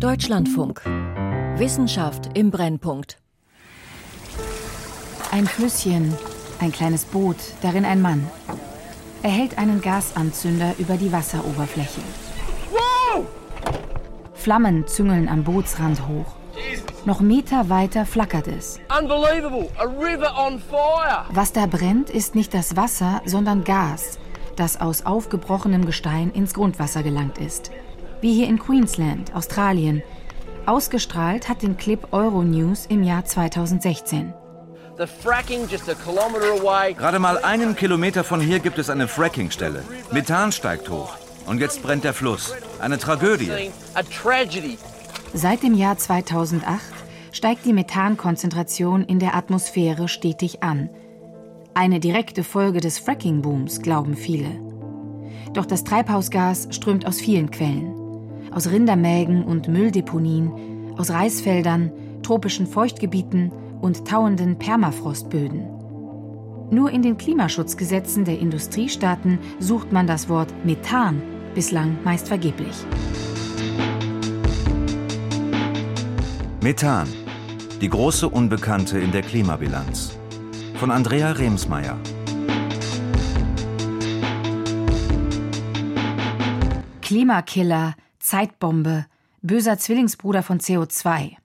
Deutschlandfunk. Wissenschaft im Brennpunkt. Ein Flüsschen, ein kleines Boot, darin ein Mann. Er hält einen Gasanzünder über die Wasseroberfläche. Flammen züngeln am Bootsrand hoch. Noch Meter weiter flackert es. Was da brennt, ist nicht das Wasser, sondern Gas, das aus aufgebrochenem Gestein ins Grundwasser gelangt ist. Wie hier in Queensland, Australien. Ausgestrahlt hat den Clip Euronews im Jahr 2016. Gerade mal einen Kilometer von hier gibt es eine Frackingstelle. Methan steigt hoch. Und jetzt brennt der Fluss. Eine Tragödie. Seit dem Jahr 2008 steigt die Methankonzentration in der Atmosphäre stetig an. Eine direkte Folge des Fracking-Booms, glauben viele. Doch das Treibhausgas strömt aus vielen Quellen. Aus Rindermägen und Mülldeponien, aus Reisfeldern, tropischen Feuchtgebieten und tauenden Permafrostböden. Nur in den Klimaschutzgesetzen der Industriestaaten sucht man das Wort Methan, bislang meist vergeblich. Methan, die große Unbekannte in der Klimabilanz. Von Andrea Remsmeier. Klimakiller, Zeitbombe, böser Zwillingsbruder von CO2.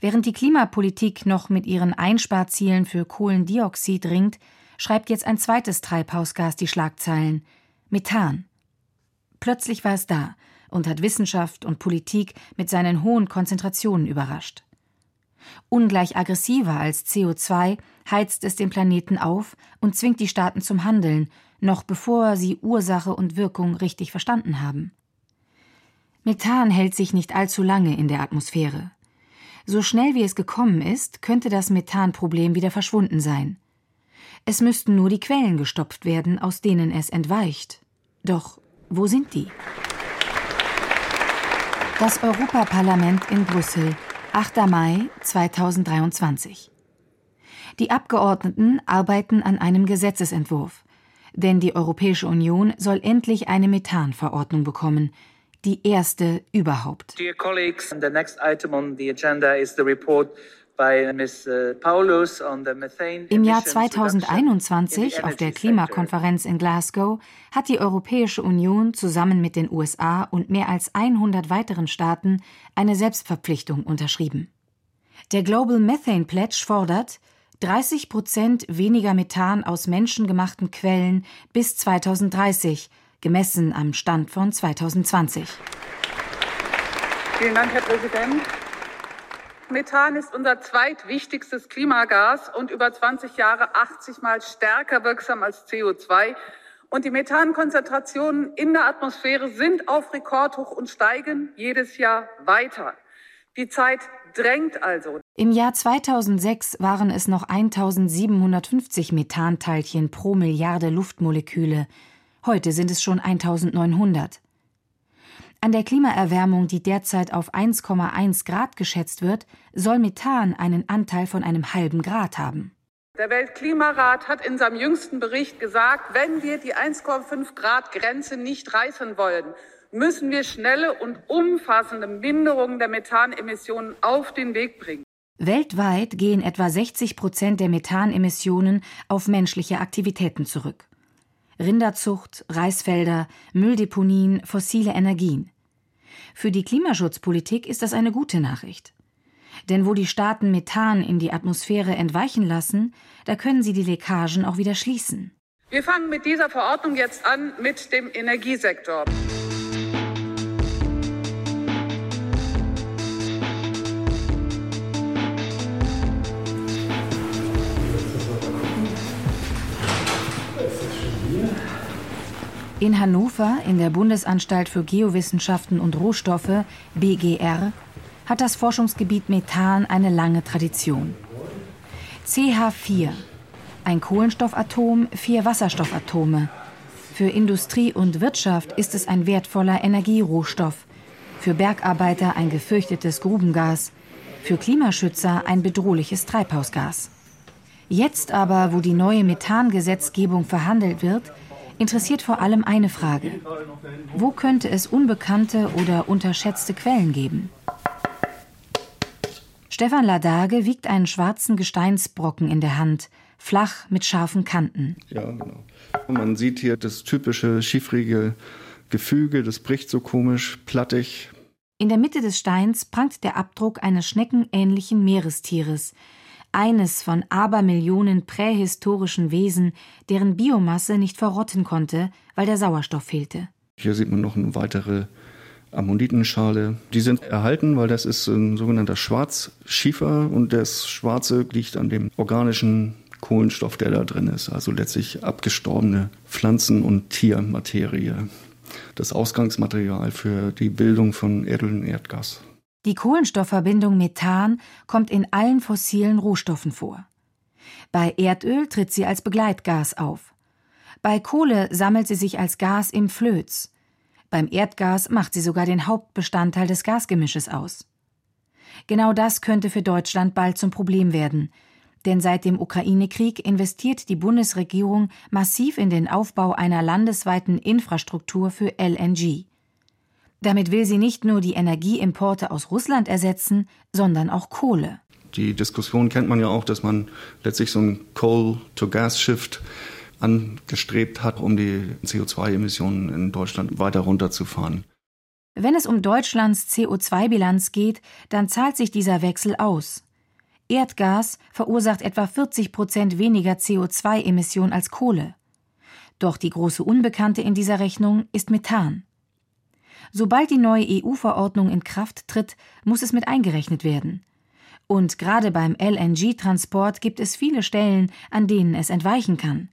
Während die Klimapolitik noch mit ihren Einsparzielen für Kohlendioxid ringt, schreibt jetzt ein zweites Treibhausgas die Schlagzeilen Methan. Plötzlich war es da und hat Wissenschaft und Politik mit seinen hohen Konzentrationen überrascht. Ungleich aggressiver als CO2 heizt es den Planeten auf und zwingt die Staaten zum Handeln, noch bevor sie Ursache und Wirkung richtig verstanden haben. Methan hält sich nicht allzu lange in der Atmosphäre. So schnell wie es gekommen ist, könnte das Methanproblem wieder verschwunden sein. Es müssten nur die Quellen gestopft werden, aus denen es entweicht. Doch wo sind die? Das Europaparlament in Brüssel, 8. Mai 2023. Die Abgeordneten arbeiten an einem Gesetzesentwurf, denn die Europäische Union soll endlich eine Methanverordnung bekommen, die erste überhaupt. Dear colleagues, the next item on the agenda is the report uh, im Jahr 2021 auf der Klimakonferenz in Glasgow hat die Europäische Union zusammen mit den USA und mehr als 100 weiteren Staaten eine Selbstverpflichtung unterschrieben. Der Global Methane Pledge fordert 30 Prozent weniger Methan aus menschengemachten Quellen bis 2030 gemessen am Stand von 2020. Vielen Dank, Herr Präsident. Methan ist unser zweitwichtigstes Klimagas und über 20 Jahre 80 Mal stärker wirksam als CO2. Und die Methankonzentrationen in der Atmosphäre sind auf Rekordhoch und steigen jedes Jahr weiter. Die Zeit drängt also. Im Jahr 2006 waren es noch 1750 Methanteilchen pro Milliarde Luftmoleküle. Heute sind es schon 1900. An der Klimaerwärmung, die derzeit auf 1,1 Grad geschätzt wird, soll Methan einen Anteil von einem halben Grad haben. Der Weltklimarat hat in seinem jüngsten Bericht gesagt, wenn wir die 1,5 Grad Grenze nicht reißen wollen, müssen wir schnelle und umfassende Minderungen der Methanemissionen auf den Weg bringen. Weltweit gehen etwa 60 Prozent der Methanemissionen auf menschliche Aktivitäten zurück. Rinderzucht, Reisfelder, Mülldeponien, fossile Energien. Für die Klimaschutzpolitik ist das eine gute Nachricht. Denn wo die Staaten Methan in die Atmosphäre entweichen lassen, da können sie die Leckagen auch wieder schließen. Wir fangen mit dieser Verordnung jetzt an mit dem Energiesektor. In Hannover, in der Bundesanstalt für Geowissenschaften und Rohstoffe, BGR, hat das Forschungsgebiet Methan eine lange Tradition. CH4, ein Kohlenstoffatom, vier Wasserstoffatome. Für Industrie und Wirtschaft ist es ein wertvoller Energierohstoff, für Bergarbeiter ein gefürchtetes Grubengas, für Klimaschützer ein bedrohliches Treibhausgas. Jetzt aber, wo die neue Methangesetzgebung verhandelt wird, interessiert vor allem eine Frage. Wo könnte es unbekannte oder unterschätzte Quellen geben? Stefan Ladage wiegt einen schwarzen Gesteinsbrocken in der Hand, flach mit scharfen Kanten. Ja, genau. Man sieht hier das typische schiffrige Gefüge, das bricht so komisch, plattig. In der Mitte des Steins prangt der Abdruck eines schneckenähnlichen Meerestieres, eines von Abermillionen prähistorischen Wesen, deren Biomasse nicht verrotten konnte, weil der Sauerstoff fehlte. Hier sieht man noch eine weitere Ammonitenschale. Die sind erhalten, weil das ist ein sogenannter Schwarzschiefer und das Schwarze liegt an dem organischen Kohlenstoff, der da drin ist. Also letztlich abgestorbene Pflanzen- und Tiermaterie. Das Ausgangsmaterial für die Bildung von Erdöl und Erdgas. Die Kohlenstoffverbindung Methan kommt in allen fossilen Rohstoffen vor. Bei Erdöl tritt sie als Begleitgas auf. Bei Kohle sammelt sie sich als Gas im Flöz. Beim Erdgas macht sie sogar den Hauptbestandteil des Gasgemisches aus. Genau das könnte für Deutschland bald zum Problem werden, denn seit dem Ukraine-Krieg investiert die Bundesregierung massiv in den Aufbau einer landesweiten Infrastruktur für LNG. Damit will sie nicht nur die Energieimporte aus Russland ersetzen, sondern auch Kohle. Die Diskussion kennt man ja auch, dass man letztlich so ein Coal-to-Gas-Shift angestrebt hat, um die CO2-Emissionen in Deutschland weiter runterzufahren. Wenn es um Deutschlands CO2-Bilanz geht, dann zahlt sich dieser Wechsel aus. Erdgas verursacht etwa 40 Prozent weniger CO2-Emissionen als Kohle. Doch die große Unbekannte in dieser Rechnung ist Methan. Sobald die neue EU-Verordnung in Kraft tritt, muss es mit eingerechnet werden. Und gerade beim LNG-Transport gibt es viele Stellen, an denen es entweichen kann.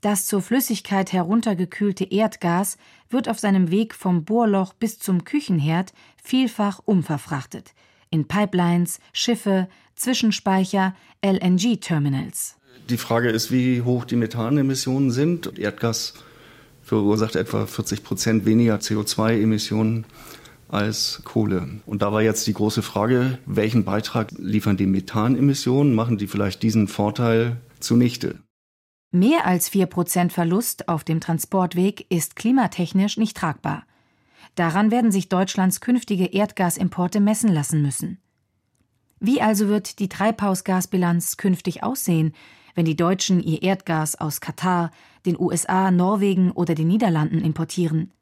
Das zur Flüssigkeit heruntergekühlte Erdgas wird auf seinem Weg vom Bohrloch bis zum Küchenherd vielfach umverfrachtet in Pipelines, Schiffe, Zwischenspeicher, LNG-Terminals. Die Frage ist, wie hoch die Methanemissionen sind. Erdgas verursacht etwa 40 Prozent weniger CO2-Emissionen als Kohle. Und da war jetzt die große Frage, welchen Beitrag liefern die Methanemissionen? Machen die vielleicht diesen Vorteil zunichte? Mehr als 4% Verlust auf dem Transportweg ist klimatechnisch nicht tragbar. Daran werden sich Deutschlands künftige Erdgasimporte messen lassen müssen. Wie also wird die Treibhausgasbilanz künftig aussehen, wenn die Deutschen ihr Erdgas aus Katar, den USA, Norwegen oder den Niederlanden importieren?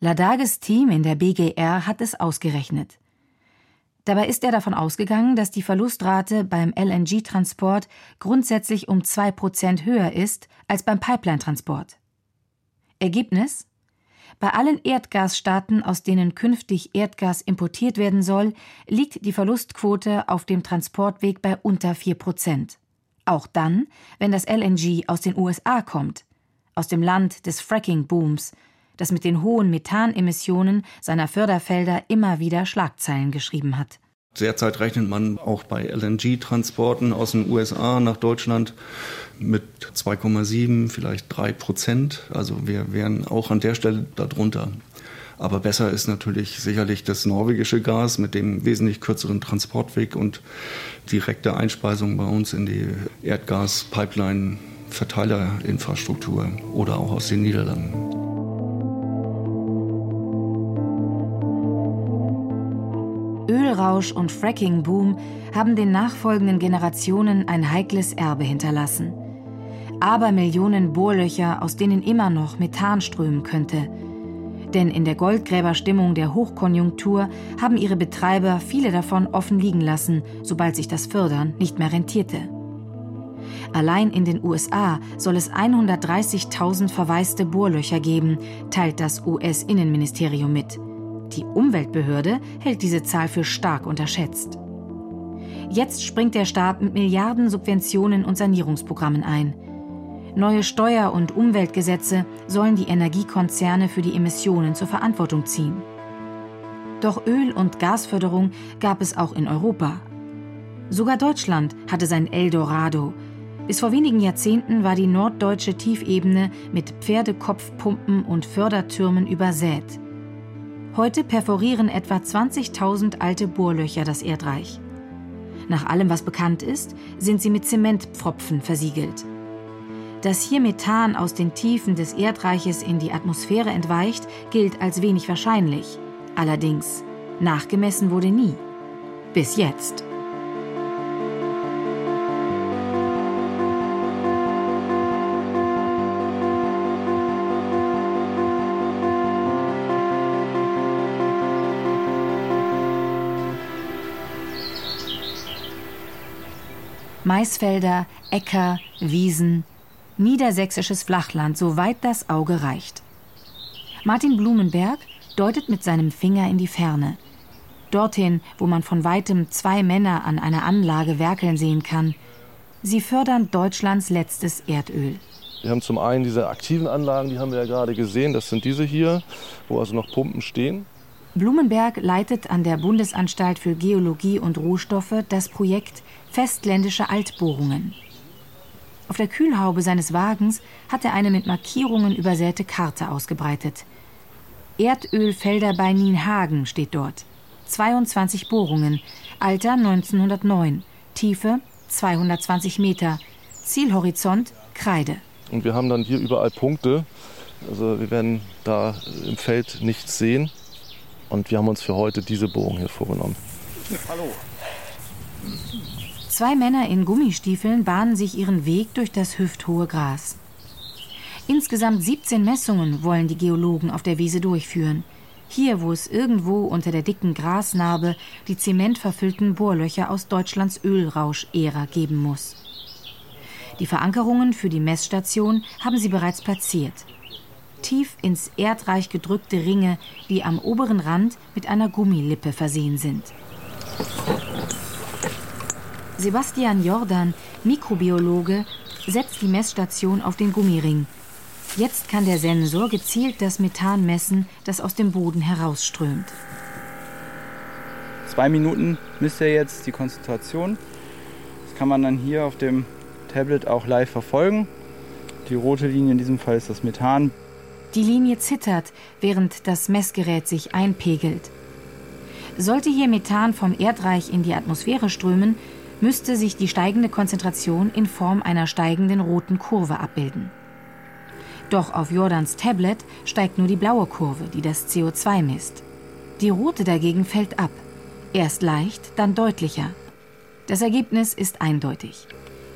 Ladages Team in der BGR hat es ausgerechnet. Dabei ist er davon ausgegangen, dass die Verlustrate beim LNG-Transport grundsätzlich um 2% höher ist als beim Pipeline-Transport. Ergebnis? Bei allen Erdgasstaaten, aus denen künftig Erdgas importiert werden soll, liegt die Verlustquote auf dem Transportweg bei unter 4%. Auch dann, wenn das LNG aus den USA kommt, aus dem Land des Fracking-Booms, das mit den hohen Methanemissionen seiner Förderfelder immer wieder Schlagzeilen geschrieben hat. Derzeit rechnet man auch bei LNG-Transporten aus den USA nach Deutschland mit 2,7, vielleicht 3 Prozent. Also wir wären auch an der Stelle darunter. Aber besser ist natürlich sicherlich das norwegische Gas mit dem wesentlich kürzeren Transportweg und direkte Einspeisung bei uns in die Erdgas-Pipeline-Verteilerinfrastruktur oder auch aus den Niederlanden. Ölrausch und Fracking-Boom haben den nachfolgenden Generationen ein heikles Erbe hinterlassen. Abermillionen Bohrlöcher, aus denen immer noch Methan strömen könnte. Denn in der Goldgräberstimmung der Hochkonjunktur haben ihre Betreiber viele davon offen liegen lassen, sobald sich das Fördern nicht mehr rentierte. Allein in den USA soll es 130.000 verwaiste Bohrlöcher geben, teilt das US-Innenministerium mit. Die Umweltbehörde hält diese Zahl für stark unterschätzt. Jetzt springt der Staat mit Milliarden Subventionen und Sanierungsprogrammen ein. Neue Steuer- und Umweltgesetze sollen die Energiekonzerne für die Emissionen zur Verantwortung ziehen. Doch Öl- und Gasförderung gab es auch in Europa. Sogar Deutschland hatte sein Eldorado. Bis vor wenigen Jahrzehnten war die norddeutsche Tiefebene mit Pferdekopfpumpen und Fördertürmen übersät. Heute perforieren etwa 20.000 alte Bohrlöcher das Erdreich. Nach allem, was bekannt ist, sind sie mit Zementpfropfen versiegelt. Dass hier Methan aus den Tiefen des Erdreiches in die Atmosphäre entweicht, gilt als wenig wahrscheinlich. Allerdings, nachgemessen wurde nie. Bis jetzt. Maisfelder, Äcker, Wiesen, niedersächsisches Flachland, soweit das Auge reicht. Martin Blumenberg deutet mit seinem Finger in die Ferne. Dorthin, wo man von weitem zwei Männer an einer Anlage werkeln sehen kann. Sie fördern Deutschlands letztes Erdöl. Wir haben zum einen diese aktiven Anlagen, die haben wir ja gerade gesehen. Das sind diese hier, wo also noch Pumpen stehen. Blumenberg leitet an der Bundesanstalt für Geologie und Rohstoffe das Projekt Festländische Altbohrungen. Auf der Kühlhaube seines Wagens hat er eine mit Markierungen übersäte Karte ausgebreitet. Erdölfelder bei Nienhagen steht dort. 22 Bohrungen, Alter 1909, Tiefe 220 Meter, Zielhorizont Kreide. Und wir haben dann hier überall Punkte. Also wir werden da im Feld nichts sehen. Und wir haben uns für heute diese Bohrung hier vorgenommen. Hallo. Zwei Männer in Gummistiefeln bahnen sich ihren Weg durch das hüfthohe Gras. Insgesamt 17 Messungen wollen die Geologen auf der Wiese durchführen. Hier, wo es irgendwo unter der dicken Grasnarbe die zementverfüllten Bohrlöcher aus Deutschlands Ölrausch-Ära geben muss. Die Verankerungen für die Messstation haben sie bereits platziert. Tief ins Erdreich gedrückte Ringe, die am oberen Rand mit einer Gummilippe versehen sind. Sebastian Jordan, Mikrobiologe, setzt die Messstation auf den Gummiring. Jetzt kann der Sensor gezielt das Methan messen, das aus dem Boden herausströmt. Zwei Minuten misst er jetzt die Konzentration. Das kann man dann hier auf dem Tablet auch live verfolgen. Die rote Linie in diesem Fall ist das Methan. Die Linie zittert, während das Messgerät sich einpegelt. Sollte hier Methan vom Erdreich in die Atmosphäre strömen, müsste sich die steigende Konzentration in Form einer steigenden roten Kurve abbilden. Doch auf Jordans Tablet steigt nur die blaue Kurve, die das CO2 misst. Die rote dagegen fällt ab. Erst leicht, dann deutlicher. Das Ergebnis ist eindeutig.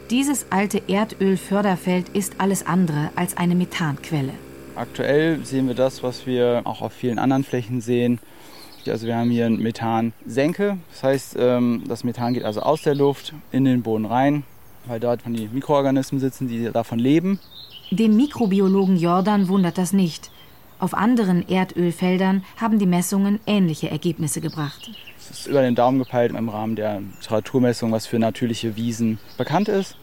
Dieses alte Erdölförderfeld ist alles andere als eine Methanquelle. Aktuell sehen wir das, was wir auch auf vielen anderen Flächen sehen, also wir haben hier eine Methansenke. Das heißt, ähm, das Methan geht also aus der Luft in den Boden rein, weil dort die Mikroorganismen sitzen, die davon leben. Den Mikrobiologen Jordan wundert das nicht. Auf anderen Erdölfeldern haben die Messungen ähnliche Ergebnisse gebracht. Es ist über den Daumen gepeilt im Rahmen der Temperaturmessung, was für natürliche Wiesen bekannt ist.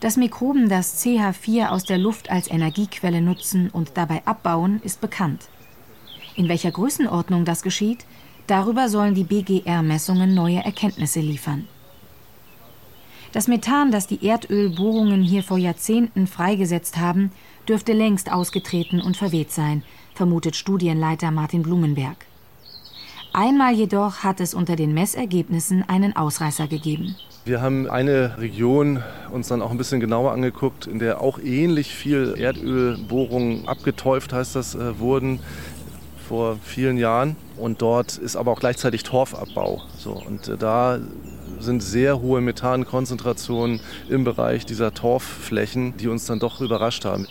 Dass Mikroben das CH4 aus der Luft als Energiequelle nutzen und dabei abbauen, ist bekannt. In welcher Größenordnung das geschieht, darüber sollen die BGR-Messungen neue Erkenntnisse liefern. Das Methan, das die Erdölbohrungen hier vor Jahrzehnten freigesetzt haben, dürfte längst ausgetreten und verweht sein, vermutet Studienleiter Martin Blumenberg. Einmal jedoch hat es unter den Messergebnissen einen Ausreißer gegeben. Wir haben eine Region uns dann auch ein bisschen genauer angeguckt, in der auch ähnlich viel Erdölbohrungen abgetäuft, heißt das, äh, wurden vor vielen Jahren. Und dort ist aber auch gleichzeitig Torfabbau. So, und äh, da sind sehr hohe Methankonzentrationen im Bereich dieser Torfflächen, die uns dann doch überrascht haben.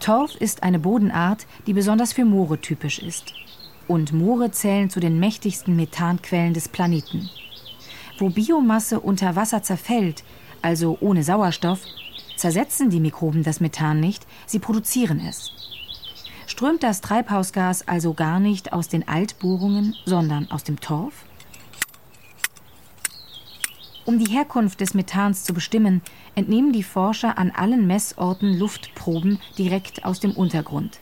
Torf ist eine Bodenart, die besonders für Moore typisch ist. Und Moore zählen zu den mächtigsten Methanquellen des Planeten. Wo Biomasse unter Wasser zerfällt, also ohne Sauerstoff, zersetzen die Mikroben das Methan nicht, sie produzieren es strömt das Treibhausgas also gar nicht aus den Altbohrungen, sondern aus dem Torf? Um die Herkunft des Methans zu bestimmen, entnehmen die Forscher an allen Messorten Luftproben direkt aus dem Untergrund.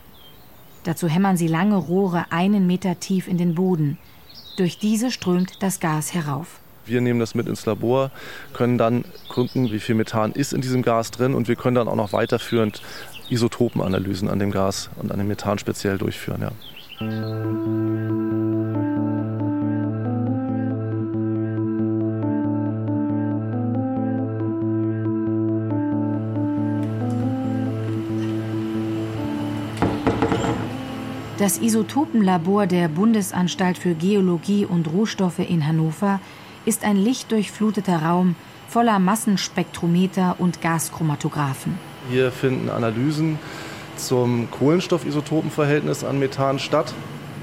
Dazu hämmern sie lange Rohre einen Meter tief in den Boden. Durch diese strömt das Gas herauf. Wir nehmen das mit ins Labor, können dann gucken, wie viel Methan ist in diesem Gas drin und wir können dann auch noch weiterführend Isotopenanalysen an dem Gas und an dem Methan speziell durchführen. Ja. Das Isotopenlabor der Bundesanstalt für Geologie und Rohstoffe in Hannover ist ein lichtdurchfluteter Raum voller Massenspektrometer und Gaschromatographen. Hier finden Analysen zum Kohlenstoffisotopenverhältnis an Methan statt.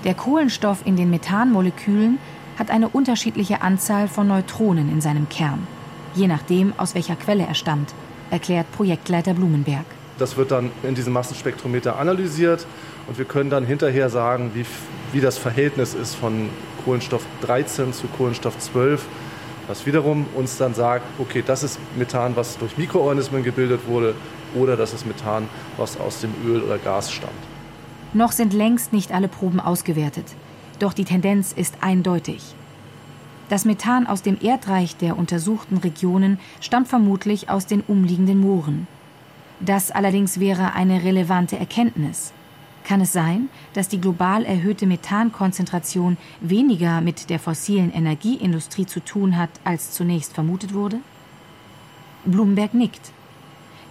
Der Kohlenstoff in den Methanmolekülen hat eine unterschiedliche Anzahl von Neutronen in seinem Kern, je nachdem, aus welcher Quelle er stammt, erklärt Projektleiter Blumenberg. Das wird dann in diesem Massenspektrometer analysiert und wir können dann hinterher sagen, wie, wie das Verhältnis ist von Kohlenstoff 13 zu Kohlenstoff 12, was wiederum uns dann sagt, okay, das ist Methan, was durch Mikroorganismen gebildet wurde oder das ist Methan, was aus dem Öl oder Gas stammt. Noch sind längst nicht alle Proben ausgewertet, doch die Tendenz ist eindeutig. Das Methan aus dem Erdreich der untersuchten Regionen stammt vermutlich aus den umliegenden Mooren. Das allerdings wäre eine relevante Erkenntnis. Kann es sein, dass die global erhöhte Methankonzentration weniger mit der fossilen Energieindustrie zu tun hat, als zunächst vermutet wurde? Bloomberg nickt.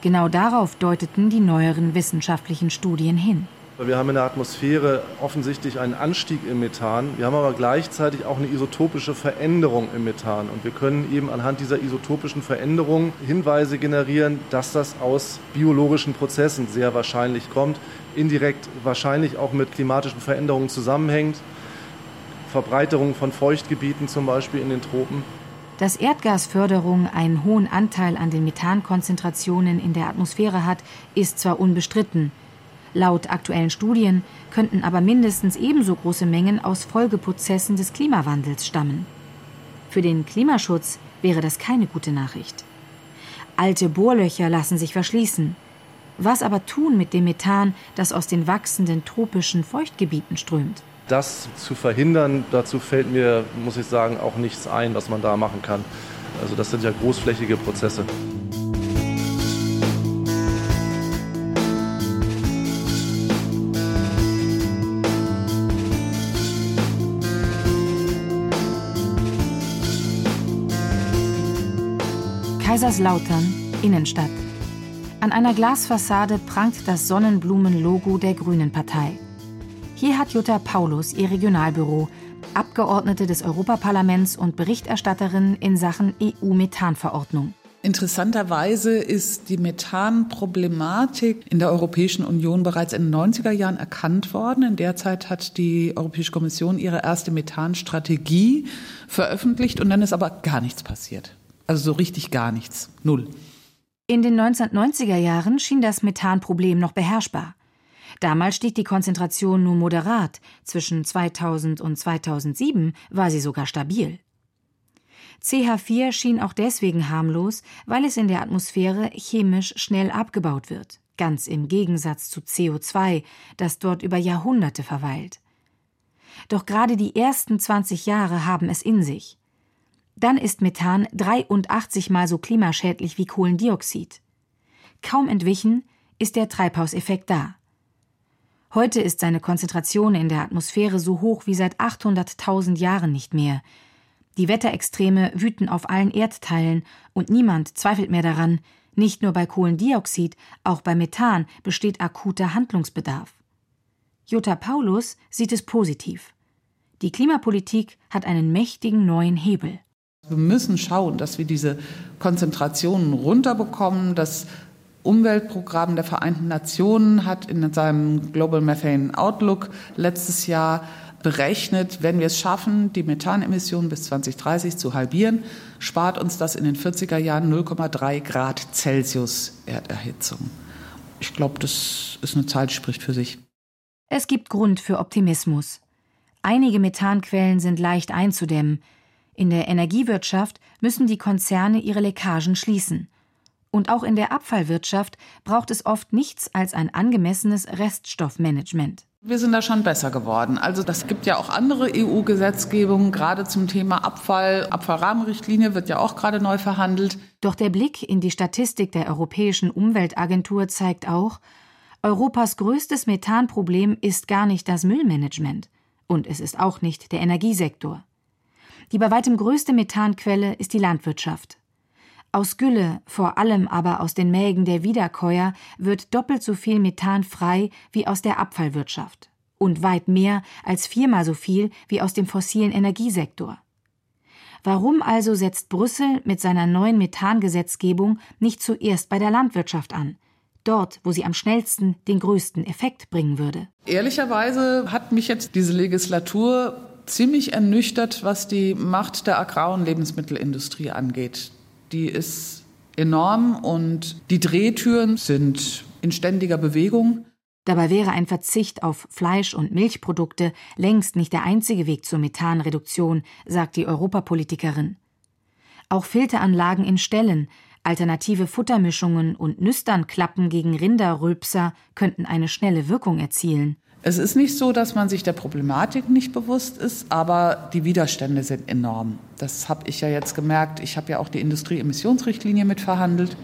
Genau darauf deuteten die neueren wissenschaftlichen Studien hin. Wir haben in der Atmosphäre offensichtlich einen Anstieg im Methan. Wir haben aber gleichzeitig auch eine isotopische Veränderung im Methan. Und wir können eben anhand dieser isotopischen Veränderung Hinweise generieren, dass das aus biologischen Prozessen sehr wahrscheinlich kommt, indirekt wahrscheinlich auch mit klimatischen Veränderungen zusammenhängt. Verbreiterung von Feuchtgebieten zum Beispiel in den Tropen. Dass Erdgasförderung einen hohen Anteil an den Methankonzentrationen in der Atmosphäre hat, ist zwar unbestritten. Laut aktuellen Studien könnten aber mindestens ebenso große Mengen aus Folgeprozessen des Klimawandels stammen. Für den Klimaschutz wäre das keine gute Nachricht. Alte Bohrlöcher lassen sich verschließen. Was aber tun mit dem Methan, das aus den wachsenden tropischen Feuchtgebieten strömt? Das zu verhindern, dazu fällt mir, muss ich sagen, auch nichts ein, was man da machen kann. Also das sind ja großflächige Prozesse. Kaiserslautern, Innenstadt. An einer Glasfassade prangt das Sonnenblumen-Logo der Grünen Partei. Hier hat Jutta Paulus ihr Regionalbüro, Abgeordnete des Europaparlaments und Berichterstatterin in Sachen EU-Methanverordnung. Interessanterweise ist die Methanproblematik in der Europäischen Union bereits in den 90er Jahren erkannt worden. In der Zeit hat die Europäische Kommission ihre erste Methanstrategie veröffentlicht und dann ist aber gar nichts passiert. Also so richtig gar nichts. Null. In den 1990er Jahren schien das Methanproblem noch beherrschbar. Damals stieg die Konzentration nur moderat, zwischen 2000 und 2007 war sie sogar stabil. CH4 schien auch deswegen harmlos, weil es in der Atmosphäre chemisch schnell abgebaut wird, ganz im Gegensatz zu CO2, das dort über Jahrhunderte verweilt. Doch gerade die ersten 20 Jahre haben es in sich. Dann ist Methan 83 mal so klimaschädlich wie Kohlendioxid. Kaum entwichen ist der Treibhauseffekt da. Heute ist seine Konzentration in der Atmosphäre so hoch wie seit 800.000 Jahren nicht mehr. Die Wetterextreme wüten auf allen Erdteilen und niemand zweifelt mehr daran, nicht nur bei Kohlendioxid, auch bei Methan besteht akuter Handlungsbedarf. Jutta Paulus sieht es positiv. Die Klimapolitik hat einen mächtigen neuen Hebel. Wir müssen schauen, dass wir diese Konzentrationen runterbekommen. Das Umweltprogramm der Vereinten Nationen hat in seinem Global Methane Outlook letztes Jahr berechnet, wenn wir es schaffen, die Methanemissionen bis 2030 zu halbieren, spart uns das in den 40er Jahren 0,3 Grad Celsius Erderhitzung. Ich glaube, das ist eine Zahl, die spricht für sich. Es gibt Grund für Optimismus. Einige Methanquellen sind leicht einzudämmen. In der Energiewirtschaft müssen die Konzerne ihre Leckagen schließen. Und auch in der Abfallwirtschaft braucht es oft nichts als ein angemessenes Reststoffmanagement. Wir sind da schon besser geworden. Also das gibt ja auch andere EU-Gesetzgebungen, gerade zum Thema Abfall. Abfallrahmenrichtlinie wird ja auch gerade neu verhandelt. Doch der Blick in die Statistik der Europäischen Umweltagentur zeigt auch, Europas größtes Methanproblem ist gar nicht das Müllmanagement. Und es ist auch nicht der Energiesektor. Die bei weitem größte Methanquelle ist die Landwirtschaft. Aus Gülle, vor allem aber aus den Mägen der Wiederkäuer, wird doppelt so viel Methan frei wie aus der Abfallwirtschaft und weit mehr als viermal so viel wie aus dem fossilen Energiesektor. Warum also setzt Brüssel mit seiner neuen Methangesetzgebung nicht zuerst bei der Landwirtschaft an? Dort, wo sie am schnellsten den größten Effekt bringen würde. Ehrlicherweise hat mich jetzt diese Legislatur ziemlich ernüchtert, was die Macht der Agrar- und Lebensmittelindustrie angeht. Die ist enorm und die Drehtüren sind in ständiger Bewegung. Dabei wäre ein Verzicht auf Fleisch- und Milchprodukte längst nicht der einzige Weg zur Methanreduktion, sagt die Europapolitikerin. Auch Filteranlagen in Ställen, alternative Futtermischungen und Nüsternklappen gegen Rinderrülpser könnten eine schnelle Wirkung erzielen. Es ist nicht so, dass man sich der Problematik nicht bewusst ist, aber die Widerstände sind enorm. Das habe ich ja jetzt gemerkt. Ich habe ja auch die Industrieemissionsrichtlinie mitverhandelt.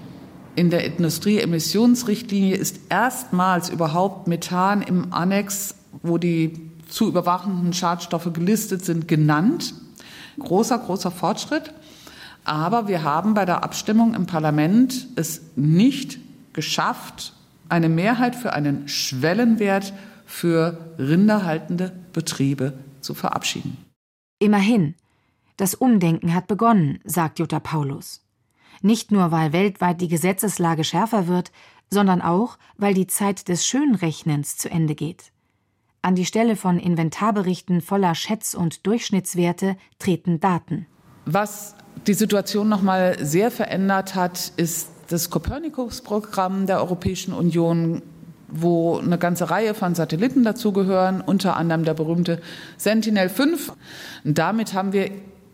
In der Industrieemissionsrichtlinie ist erstmals überhaupt Methan im Annex, wo die zu überwachenden Schadstoffe gelistet sind, genannt. Großer, großer Fortschritt. Aber wir haben bei der Abstimmung im Parlament es nicht geschafft, eine Mehrheit für einen Schwellenwert für rinderhaltende Betriebe zu verabschieden. Immerhin, das Umdenken hat begonnen, sagt Jutta Paulus. Nicht nur, weil weltweit die Gesetzeslage schärfer wird, sondern auch, weil die Zeit des Schönrechnens zu Ende geht. An die Stelle von Inventarberichten voller Schätz- und Durchschnittswerte treten Daten. Was die Situation noch mal sehr verändert hat, ist das Copernicus-Programm der Europäischen Union, wo eine ganze Reihe von Satelliten dazugehören, unter anderem der berühmte Sentinel-5. damit haben wir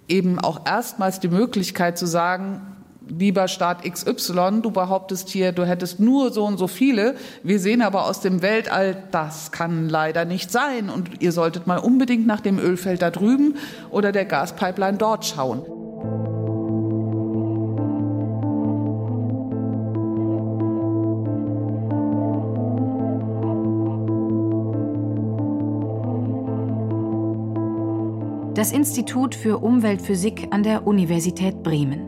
eben auch erstmals die Möglichkeit zu sagen, lieber Staat XY, du behauptest hier, du hättest nur so und so viele. Wir sehen aber aus dem Weltall, das kann leider nicht sein. Und ihr solltet mal unbedingt nach dem Ölfeld da drüben oder der Gaspipeline dort schauen. Das Institut für Umweltphysik an der Universität Bremen.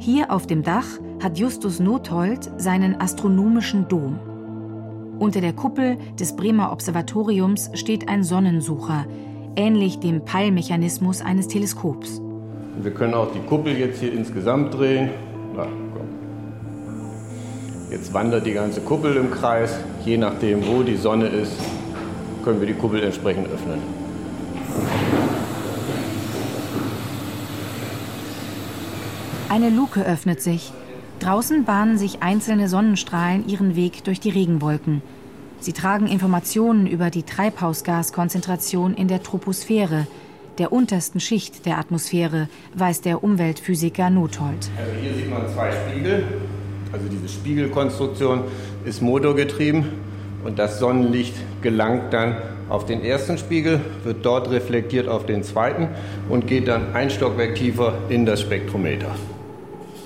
Hier auf dem Dach hat Justus Nothold seinen astronomischen Dom. Unter der Kuppel des Bremer Observatoriums steht ein Sonnensucher, ähnlich dem Peilmechanismus eines Teleskops. Wir können auch die Kuppel jetzt hier insgesamt drehen. Na. Jetzt wandert die ganze Kuppel im Kreis. Je nachdem, wo die Sonne ist, können wir die Kuppel entsprechend öffnen. Eine Luke öffnet sich. Draußen bahnen sich einzelne Sonnenstrahlen ihren Weg durch die Regenwolken. Sie tragen Informationen über die Treibhausgaskonzentration in der Troposphäre, der untersten Schicht der Atmosphäre, weiß der Umweltphysiker Nothold. Also hier sieht man zwei Spiegel. Also diese Spiegelkonstruktion ist motorgetrieben und das Sonnenlicht gelangt dann auf den ersten Spiegel, wird dort reflektiert auf den zweiten und geht dann ein Stockwerk tiefer in das Spektrometer.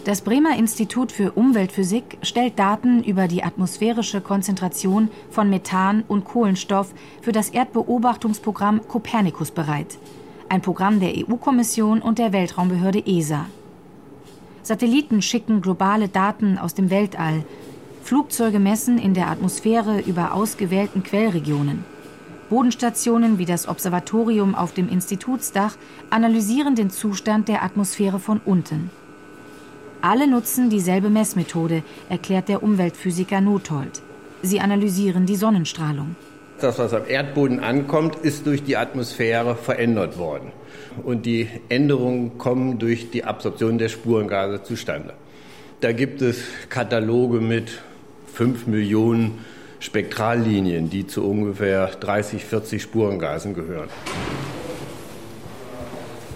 Das Bremer Institut für Umweltphysik stellt Daten über die atmosphärische Konzentration von Methan und Kohlenstoff für das Erdbeobachtungsprogramm Copernicus bereit, ein Programm der EU-Kommission und der Weltraumbehörde ESA. Satelliten schicken globale Daten aus dem Weltall. Flugzeuge messen in der Atmosphäre über ausgewählten Quellregionen. Bodenstationen wie das Observatorium auf dem Institutsdach analysieren den Zustand der Atmosphäre von unten. Alle nutzen dieselbe Messmethode, erklärt der Umweltphysiker Nothold. Sie analysieren die Sonnenstrahlung. Das, was am Erdboden ankommt, ist durch die Atmosphäre verändert worden. Und die Änderungen kommen durch die Absorption der Spurengase zustande. Da gibt es Kataloge mit 5 Millionen Spektrallinien, die zu ungefähr 30, 40 Spurengasen gehören.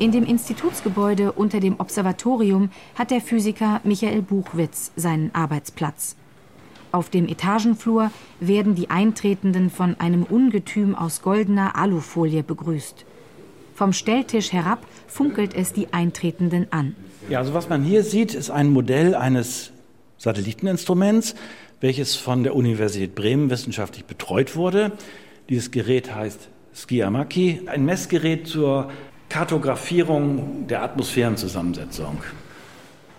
In dem Institutsgebäude unter dem Observatorium hat der Physiker Michael Buchwitz seinen Arbeitsplatz. Auf dem Etagenflur werden die Eintretenden von einem Ungetüm aus goldener Alufolie begrüßt. Vom Stelltisch herab funkelt es die Eintretenden an. Ja, also was man hier sieht, ist ein Modell eines Satelliteninstruments, welches von der Universität Bremen wissenschaftlich betreut wurde. Dieses Gerät heißt Skiamaki, ein Messgerät zur Kartografierung der Atmosphärenzusammensetzung.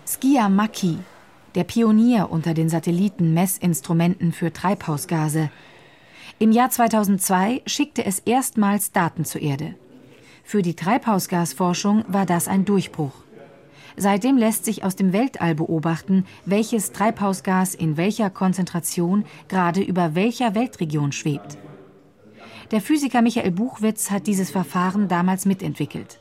Skia Maki, der Pionier unter den Satellitenmessinstrumenten für Treibhausgase. Im Jahr 2002 schickte es erstmals Daten zur Erde. Für die Treibhausgasforschung war das ein Durchbruch. Seitdem lässt sich aus dem Weltall beobachten, welches Treibhausgas in welcher Konzentration gerade über welcher Weltregion schwebt. Der Physiker Michael Buchwitz hat dieses Verfahren damals mitentwickelt.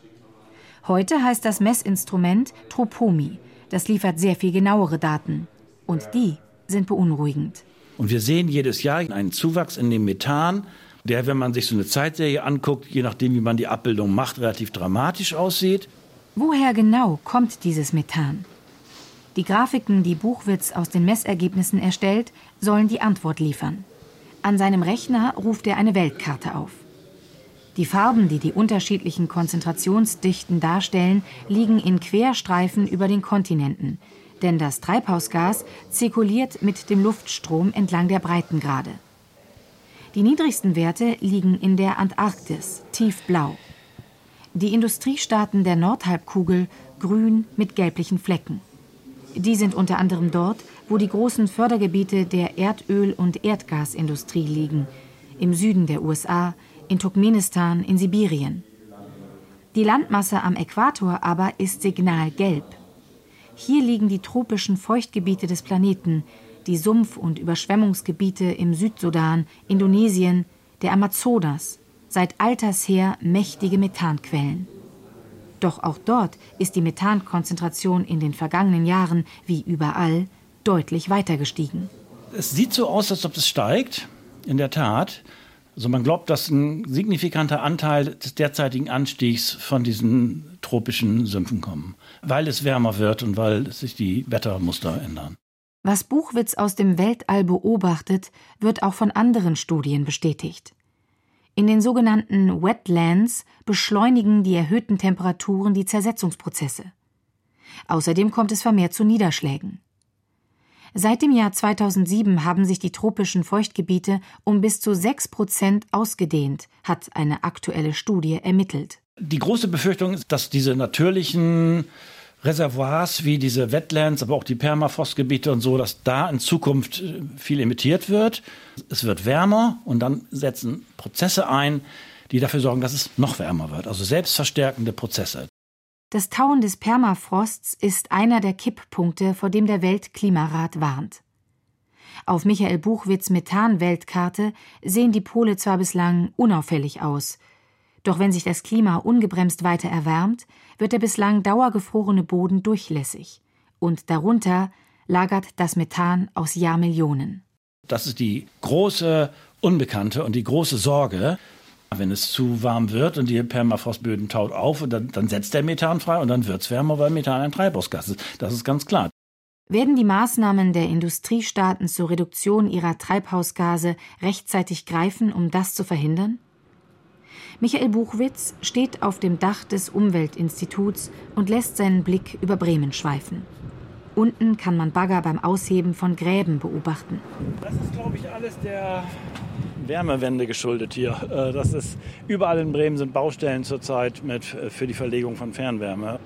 Heute heißt das Messinstrument Tropomi. Das liefert sehr viel genauere Daten. Und die sind beunruhigend. Und wir sehen jedes Jahr einen Zuwachs in dem Methan, der, wenn man sich so eine Zeitserie anguckt, je nachdem, wie man die Abbildung macht, relativ dramatisch aussieht. Woher genau kommt dieses Methan? Die Grafiken, die Buchwitz aus den Messergebnissen erstellt, sollen die Antwort liefern. An seinem Rechner ruft er eine Weltkarte auf. Die Farben, die die unterschiedlichen Konzentrationsdichten darstellen, liegen in Querstreifen über den Kontinenten, denn das Treibhausgas zirkuliert mit dem Luftstrom entlang der Breitengrade. Die niedrigsten Werte liegen in der Antarktis, tiefblau die Industriestaaten der Nordhalbkugel grün mit gelblichen Flecken. Die sind unter anderem dort, wo die großen Fördergebiete der Erdöl- und Erdgasindustrie liegen, im Süden der USA, in Turkmenistan, in Sibirien. Die Landmasse am Äquator aber ist signalgelb. Hier liegen die tropischen Feuchtgebiete des Planeten, die Sumpf- und Überschwemmungsgebiete im Südsudan, Indonesien, der Amazonas, seit alters her mächtige Methanquellen. Doch auch dort ist die Methankonzentration in den vergangenen Jahren, wie überall, deutlich weiter gestiegen. Es sieht so aus, als ob es steigt, in der Tat. Also man glaubt, dass ein signifikanter Anteil des derzeitigen Anstiegs von diesen tropischen Sümpfen kommen, weil es wärmer wird und weil sich die Wettermuster ändern. Was Buchwitz aus dem Weltall beobachtet, wird auch von anderen Studien bestätigt. In den sogenannten Wetlands beschleunigen die erhöhten Temperaturen die Zersetzungsprozesse. Außerdem kommt es vermehrt zu Niederschlägen. Seit dem Jahr 2007 haben sich die tropischen Feuchtgebiete um bis zu sechs Prozent ausgedehnt, hat eine aktuelle Studie ermittelt. Die große Befürchtung ist, dass diese natürlichen Reservoirs wie diese Wetlands, aber auch die Permafrostgebiete und so, dass da in Zukunft äh, viel emittiert wird. Es wird wärmer und dann setzen Prozesse ein, die dafür sorgen, dass es noch wärmer wird. Also selbstverstärkende Prozesse. Das Tauen des Permafrosts ist einer der Kipppunkte, vor dem der Weltklimarat warnt. Auf Michael Buchwitz Methan-Weltkarte sehen die Pole zwar bislang unauffällig aus, doch wenn sich das Klima ungebremst weiter erwärmt, wird der bislang dauergefrorene Boden durchlässig. Und darunter lagert das Methan aus Jahrmillionen. Das ist die große Unbekannte und die große Sorge. Wenn es zu warm wird und die Permafrostböden taut auf, dann, dann setzt der Methan frei und dann wird es wärmer, weil Methan ein Treibhausgas ist. Das ist ganz klar. Werden die Maßnahmen der Industriestaaten zur Reduktion ihrer Treibhausgase rechtzeitig greifen, um das zu verhindern? Michael Buchwitz steht auf dem Dach des Umweltinstituts und lässt seinen Blick über Bremen schweifen. Unten kann man Bagger beim Ausheben von Gräben beobachten. Das ist, glaube ich, alles der Wärmewende geschuldet hier. Äh, das ist, überall in Bremen sind Baustellen zurzeit mit, äh, für die Verlegung von Fernwärme.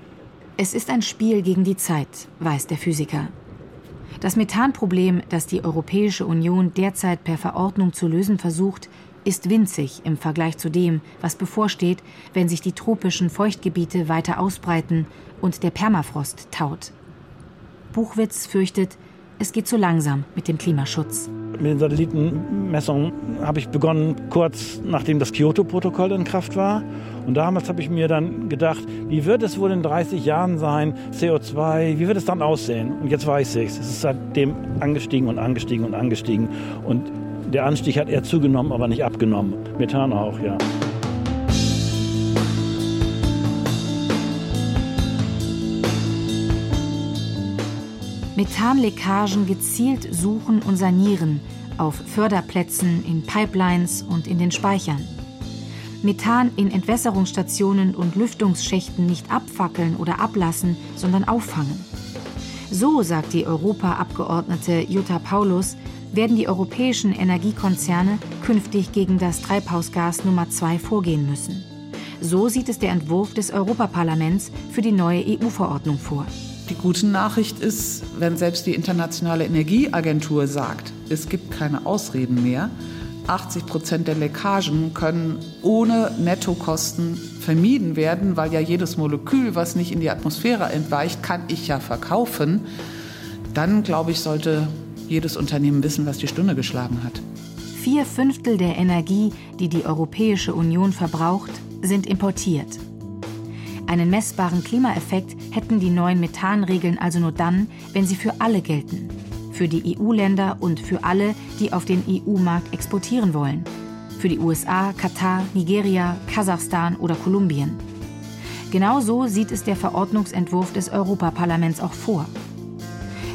Es ist ein Spiel gegen die Zeit, weiß der Physiker. Das Methanproblem, das die Europäische Union derzeit per Verordnung zu lösen versucht, ist winzig im Vergleich zu dem, was bevorsteht, wenn sich die tropischen Feuchtgebiete weiter ausbreiten und der Permafrost taut. Buchwitz fürchtet, es geht zu langsam mit dem Klimaschutz. Mit den Satellitenmessungen habe ich begonnen, kurz nachdem das Kyoto-Protokoll in Kraft war. Und damals habe ich mir dann gedacht, wie wird es wohl in 30 Jahren sein, CO2, wie wird es dann aussehen? Und jetzt weiß ich es. Es ist seitdem angestiegen und angestiegen und angestiegen. Und der Anstieg hat eher zugenommen, aber nicht abgenommen. Methan auch, ja. Methanleckagen gezielt suchen und sanieren auf Förderplätzen, in Pipelines und in den Speichern. Methan in Entwässerungsstationen und Lüftungsschächten nicht abfackeln oder ablassen, sondern auffangen. So sagt die Europaabgeordnete Jutta Paulus, werden die europäischen Energiekonzerne künftig gegen das Treibhausgas Nummer 2 vorgehen müssen. So sieht es der Entwurf des Europaparlaments für die neue EU-Verordnung vor. Die gute Nachricht ist, wenn selbst die Internationale Energieagentur sagt, es gibt keine Ausreden mehr, 80 Prozent der Leckagen können ohne Nettokosten vermieden werden, weil ja jedes Molekül, was nicht in die Atmosphäre entweicht, kann ich ja verkaufen, dann glaube ich, sollte jedes Unternehmen wissen, was die Stunde geschlagen hat. Vier Fünftel der Energie, die die Europäische Union verbraucht, sind importiert. Einen messbaren Klimaeffekt hätten die neuen Methanregeln also nur dann, wenn sie für alle gelten. Für die EU-Länder und für alle, die auf den EU-Markt exportieren wollen. Für die USA, Katar, Nigeria, Kasachstan oder Kolumbien. Genauso sieht es der Verordnungsentwurf des Europaparlaments auch vor.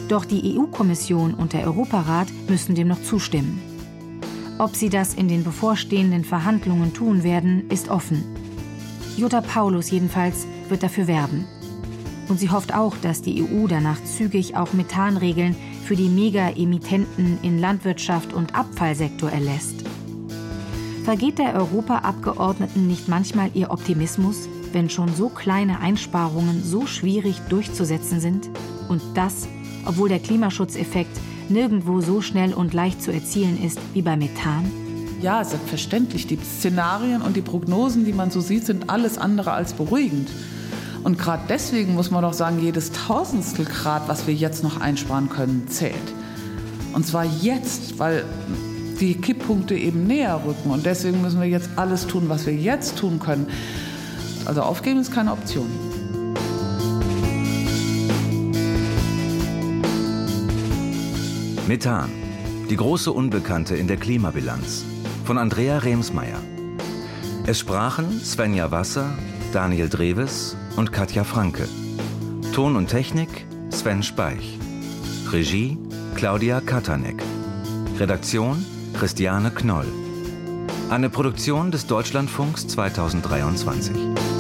Doch die EU-Kommission und der Europarat müssen dem noch zustimmen. Ob sie das in den bevorstehenden Verhandlungen tun werden, ist offen. Jutta Paulus jedenfalls wird dafür werben. Und sie hofft auch, dass die EU danach zügig auch Methanregeln für die Mega-Emittenten in Landwirtschaft und Abfallsektor erlässt. Vergeht der Europaabgeordneten nicht manchmal ihr Optimismus, wenn schon so kleine Einsparungen so schwierig durchzusetzen sind? Und das, obwohl der Klimaschutzeffekt nirgendwo so schnell und leicht zu erzielen ist wie bei Methan? Ja, selbstverständlich. Die Szenarien und die Prognosen, die man so sieht, sind alles andere als beruhigend. Und gerade deswegen muss man doch sagen, jedes Tausendstel Grad, was wir jetzt noch einsparen können, zählt. Und zwar jetzt, weil die Kipppunkte eben näher rücken. Und deswegen müssen wir jetzt alles tun, was wir jetzt tun können. Also aufgeben ist keine Option. Methan, die große Unbekannte in der Klimabilanz von Andrea Remsmeier. Es sprachen Svenja Wasser, Daniel Dreves und Katja Franke. Ton und Technik Sven Speich. Regie Claudia Katanek. Redaktion Christiane Knoll. Eine Produktion des Deutschlandfunks 2023.